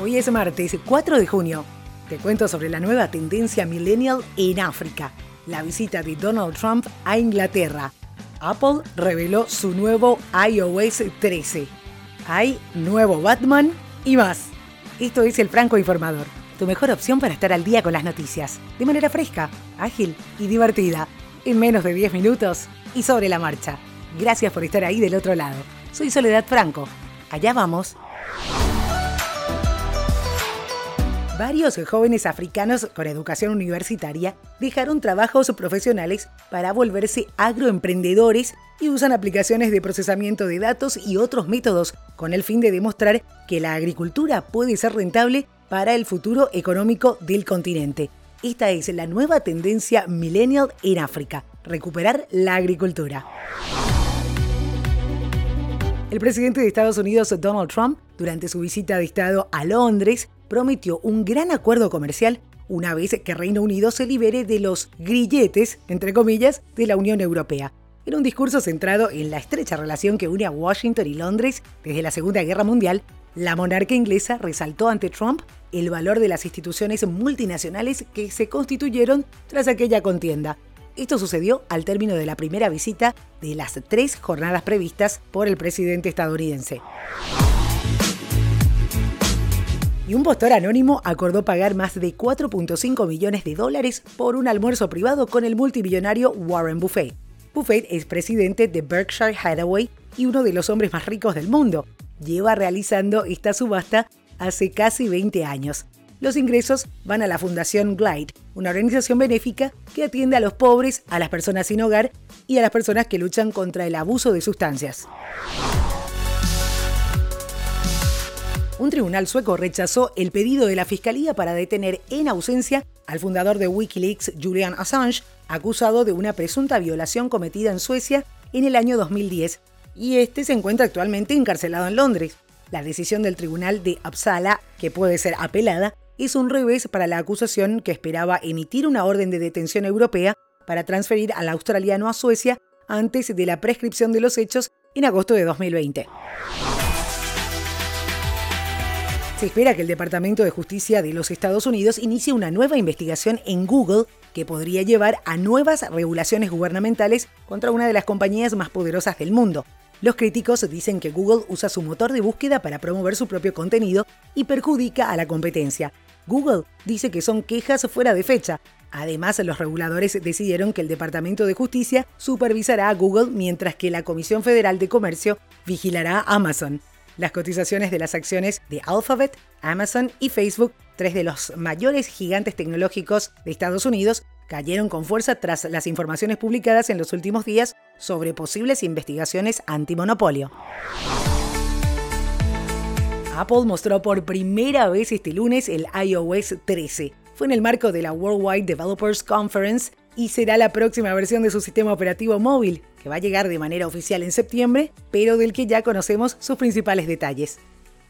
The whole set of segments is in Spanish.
Hoy es martes 4 de junio. Te cuento sobre la nueva tendencia millennial en África, la visita de Donald Trump a Inglaterra. Apple reveló su nuevo iOS 13. Hay nuevo Batman y más. Esto es el Franco Informador, tu mejor opción para estar al día con las noticias, de manera fresca, ágil y divertida, en menos de 10 minutos y sobre la marcha. Gracias por estar ahí del otro lado. Soy Soledad Franco. Allá vamos. Varios jóvenes africanos con educación universitaria dejaron trabajos profesionales para volverse agroemprendedores y usan aplicaciones de procesamiento de datos y otros métodos con el fin de demostrar que la agricultura puede ser rentable para el futuro económico del continente. Esta es la nueva tendencia millennial en África, recuperar la agricultura. El presidente de Estados Unidos, Donald Trump, durante su visita de Estado a Londres, prometió un gran acuerdo comercial una vez que Reino Unido se libere de los grilletes, entre comillas, de la Unión Europea. En un discurso centrado en la estrecha relación que une a Washington y Londres desde la Segunda Guerra Mundial, la monarca inglesa resaltó ante Trump el valor de las instituciones multinacionales que se constituyeron tras aquella contienda. Esto sucedió al término de la primera visita de las tres jornadas previstas por el presidente estadounidense y un postor anónimo acordó pagar más de 4.5 millones de dólares por un almuerzo privado con el multimillonario Warren Buffett. Buffett es presidente de Berkshire Hathaway y uno de los hombres más ricos del mundo. Lleva realizando esta subasta hace casi 20 años. Los ingresos van a la Fundación Glide, una organización benéfica que atiende a los pobres, a las personas sin hogar y a las personas que luchan contra el abuso de sustancias. Un tribunal sueco rechazó el pedido de la Fiscalía para detener en ausencia al fundador de Wikileaks, Julian Assange, acusado de una presunta violación cometida en Suecia en el año 2010, y este se encuentra actualmente encarcelado en Londres. La decisión del tribunal de Uppsala, que puede ser apelada, es un revés para la acusación que esperaba emitir una orden de detención europea para transferir al australiano a Suecia antes de la prescripción de los hechos en agosto de 2020. Se espera que el Departamento de Justicia de los Estados Unidos inicie una nueva investigación en Google que podría llevar a nuevas regulaciones gubernamentales contra una de las compañías más poderosas del mundo. Los críticos dicen que Google usa su motor de búsqueda para promover su propio contenido y perjudica a la competencia. Google dice que son quejas fuera de fecha. Además, los reguladores decidieron que el Departamento de Justicia supervisará a Google mientras que la Comisión Federal de Comercio vigilará a Amazon las cotizaciones de las acciones de Alphabet, Amazon y Facebook, tres de los mayores gigantes tecnológicos de Estados Unidos, cayeron con fuerza tras las informaciones publicadas en los últimos días sobre posibles investigaciones antimonopolio. Apple mostró por primera vez este lunes el iOS 13. Fue en el marco de la Worldwide Developers Conference y será la próxima versión de su sistema operativo móvil, que va a llegar de manera oficial en septiembre, pero del que ya conocemos sus principales detalles.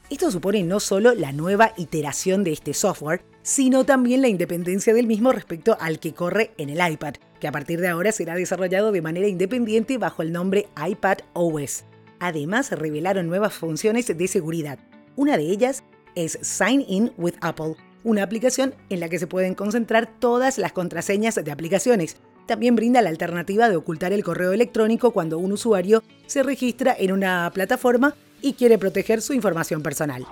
Esto supone no solo la nueva iteración de este software, sino también la independencia del mismo respecto al que corre en el iPad, que a partir de ahora será desarrollado de manera independiente bajo el nombre iPad OS. Además, revelaron nuevas funciones de seguridad. Una de ellas es Sign In with Apple, una aplicación en la que se pueden concentrar todas las contraseñas de aplicaciones, también brinda la alternativa de ocultar el correo electrónico cuando un usuario se registra en una plataforma y quiere proteger su información personal.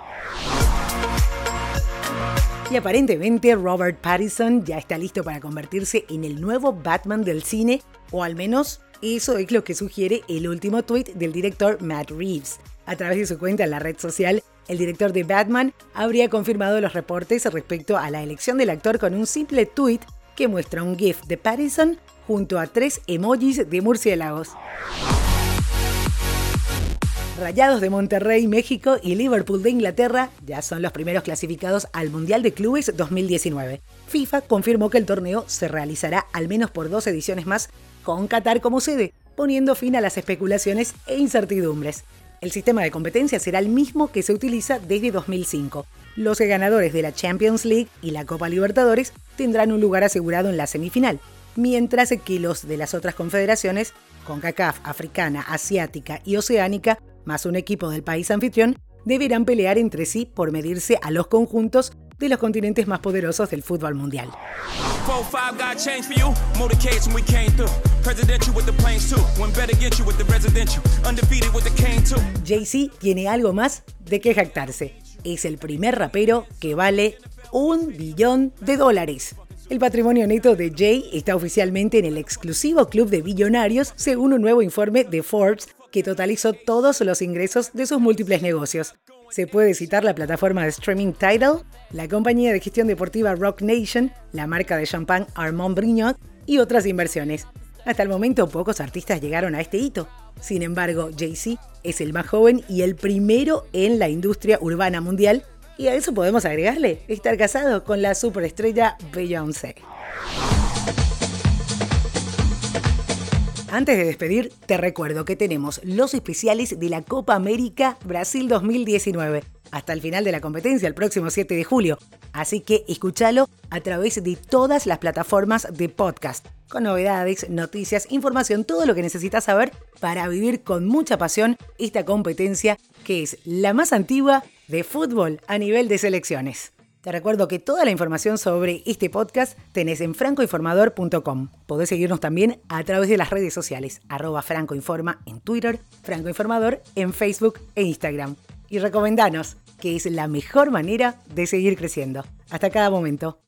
Y aparentemente Robert Pattinson ya está listo para convertirse en el nuevo Batman del cine, o al menos eso es lo que sugiere el último tweet del director Matt Reeves. A través de su cuenta en la red social, el director de Batman habría confirmado los reportes respecto a la elección del actor con un simple tweet que muestra un GIF de Pattinson junto a tres emojis de murciélagos. Rayados de Monterrey, México y Liverpool de Inglaterra ya son los primeros clasificados al Mundial de Clubes 2019. FIFA confirmó que el torneo se realizará al menos por dos ediciones más, con Qatar como sede, poniendo fin a las especulaciones e incertidumbres. El sistema de competencia será el mismo que se utiliza desde 2005. Los ganadores de la Champions League y la Copa Libertadores tendrán un lugar asegurado en la semifinal, mientras que los de las otras confederaciones, CONCACAF, Africana, Asiática y Oceánica, más un equipo del país anfitrión, deberán pelear entre sí por medirse a los conjuntos de los continentes más poderosos del fútbol mundial. Jay-Z tiene algo más de que jactarse. Es el primer rapero que vale un billón de dólares. El patrimonio neto de Jay está oficialmente en el exclusivo club de billonarios, según un nuevo informe de Forbes que totalizó todos los ingresos de sus múltiples negocios. Se puede citar la plataforma de streaming Tidal, la compañía de gestión deportiva Rock Nation, la marca de champán Armand Brignot y otras inversiones. Hasta el momento pocos artistas llegaron a este hito. Sin embargo, Jay-Z es el más joven y el primero en la industria urbana mundial y a eso podemos agregarle estar casado con la superestrella Beyoncé. Antes de despedir, te recuerdo que tenemos los especiales de la Copa América Brasil 2019 hasta el final de la competencia el próximo 7 de julio. Así que escúchalo a través de todas las plataformas de podcast, con novedades, noticias, información, todo lo que necesitas saber para vivir con mucha pasión esta competencia que es la más antigua de fútbol a nivel de selecciones. Te recuerdo que toda la información sobre este podcast tenés en francoinformador.com. Podés seguirnos también a través de las redes sociales, arroba francoinforma en Twitter, francoinformador en Facebook e Instagram. Y recomendanos, que es la mejor manera de seguir creciendo. Hasta cada momento.